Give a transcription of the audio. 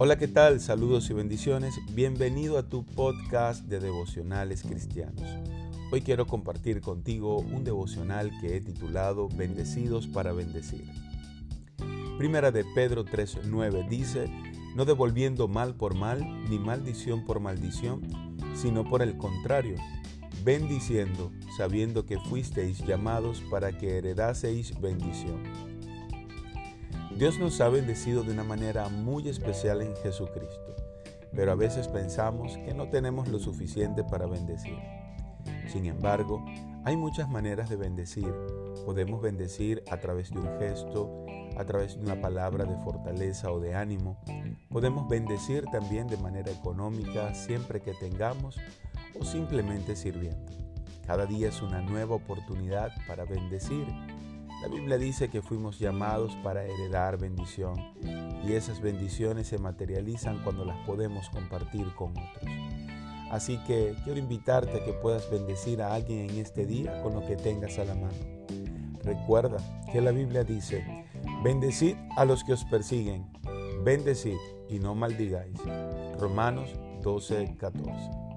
Hola, ¿qué tal? Saludos y bendiciones. Bienvenido a tu podcast de devocionales cristianos. Hoy quiero compartir contigo un devocional que he titulado Bendecidos para bendecir. Primera de Pedro 3:9 dice, no devolviendo mal por mal, ni maldición por maldición, sino por el contrario, bendiciendo, sabiendo que fuisteis llamados para que heredaseis bendición. Dios nos ha bendecido de una manera muy especial en Jesucristo, pero a veces pensamos que no tenemos lo suficiente para bendecir. Sin embargo, hay muchas maneras de bendecir. Podemos bendecir a través de un gesto, a través de una palabra de fortaleza o de ánimo. Podemos bendecir también de manera económica siempre que tengamos o simplemente sirviendo. Cada día es una nueva oportunidad para bendecir la Biblia dice que fuimos llamados para heredar bendición y esas bendiciones se materializan cuando las podemos compartir con otros. Así que quiero invitarte a que puedas bendecir a alguien en este día con lo que tengas a la mano. Recuerda que la Biblia dice, bendecid a los que os persiguen, bendecid y no maldigáis. Romanos 12, 14.